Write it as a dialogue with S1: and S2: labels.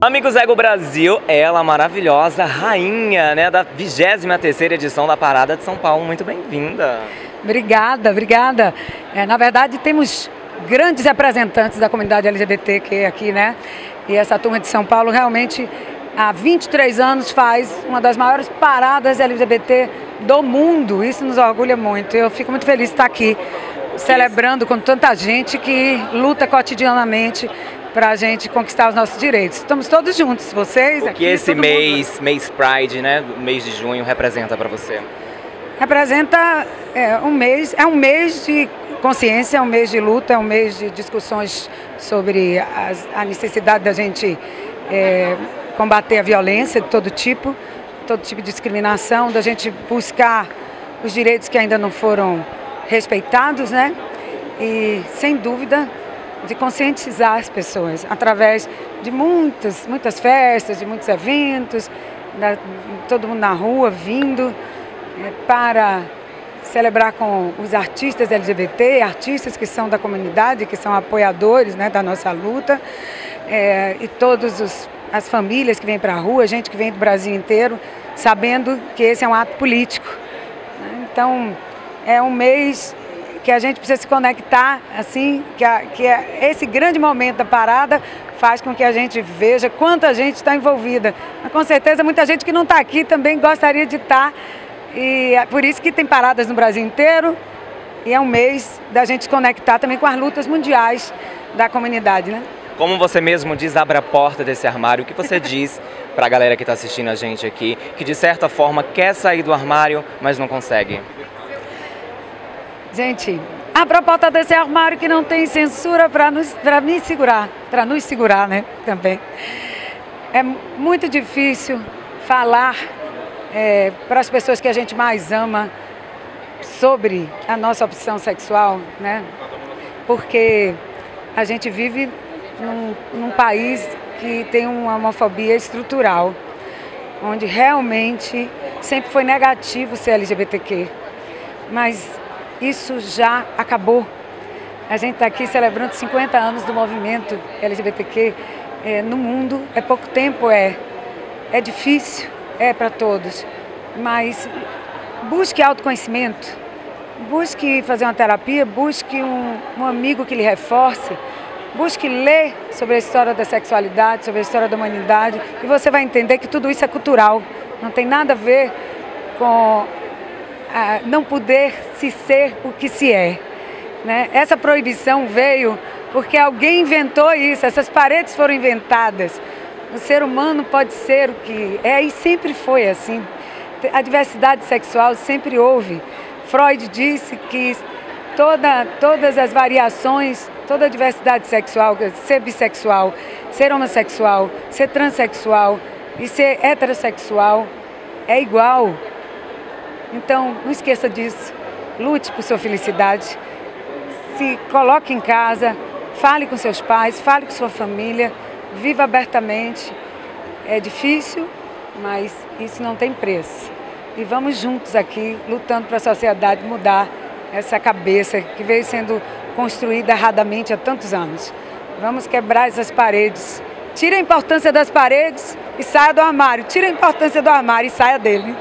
S1: Amigos Ego Brasil, ela maravilhosa, rainha né, da 23ª edição da Parada de São Paulo. Muito bem-vinda.
S2: Obrigada, obrigada. É, na verdade, temos grandes representantes da comunidade LGBTQ aqui, né? E essa turma de São Paulo realmente há 23 anos faz uma das maiores paradas LGBT do mundo. Isso nos orgulha muito. Eu fico muito feliz de estar aqui celebrando com tanta gente que luta cotidianamente para a gente conquistar os nossos direitos. Estamos todos juntos, vocês
S1: o
S2: aqui.
S1: que esse mês,
S2: mundo.
S1: mês Pride, né, mês de junho, representa para você?
S2: Representa é, um mês, é um mês de consciência, é um mês de luta, é um mês de discussões sobre as, a necessidade da gente é, combater a violência de todo tipo, todo tipo de discriminação, da gente buscar os direitos que ainda não foram respeitados, né? E sem dúvida de conscientizar as pessoas através de muitas, muitas festas, de muitos eventos, da, todo mundo na rua vindo é, para celebrar com os artistas LGBT, artistas que são da comunidade, que são apoiadores né, da nossa luta, é, e todas as famílias que vêm para a rua, gente que vem do Brasil inteiro, sabendo que esse é um ato político. Né? Então, é um mês que a gente precisa se conectar, assim, que, a, que a, esse grande momento da parada faz com que a gente veja quanta gente está envolvida. Mas, com certeza, muita gente que não está aqui também gostaria de estar. Tá, e é por isso que tem paradas no Brasil inteiro. E é um mês da gente se conectar também com as lutas mundiais da comunidade, né?
S1: Como você mesmo diz, abre a porta desse armário. O que você diz para a galera que está assistindo a gente aqui, que de certa forma quer sair do armário, mas não consegue?
S2: Gente, a proposta desse armário que não tem censura para nos, me segurar, para nos segurar, né? Também. É muito difícil falar é, para as pessoas que a gente mais ama sobre a nossa opção sexual, né? Porque a gente vive num, num país que tem uma homofobia estrutural, onde realmente sempre foi negativo ser LGBTQ. Mas isso já acabou. A gente está aqui celebrando 50 anos do movimento LGBTQ é, no mundo. É pouco tempo, é. É difícil, é para todos. Mas busque autoconhecimento, busque fazer uma terapia, busque um, um amigo que lhe reforce, busque ler sobre a história da sexualidade, sobre a história da humanidade, e você vai entender que tudo isso é cultural. Não tem nada a ver com não poder se ser o que se é. Né? Essa proibição veio porque alguém inventou isso, essas paredes foram inventadas. O ser humano pode ser o que é e sempre foi assim. A diversidade sexual sempre houve. Freud disse que toda, todas as variações, toda a diversidade sexual, ser bissexual, ser homossexual, ser transexual e ser heterossexual é igual. Então, não esqueça disso. Lute por sua felicidade. Se coloque em casa, fale com seus pais, fale com sua família, viva abertamente. É difícil, mas isso não tem preço. E vamos juntos aqui, lutando para a sociedade mudar essa cabeça que veio sendo construída erradamente há tantos anos. Vamos quebrar essas paredes. Tire a importância das paredes e saia do armário. Tire a importância do armário e saia dele.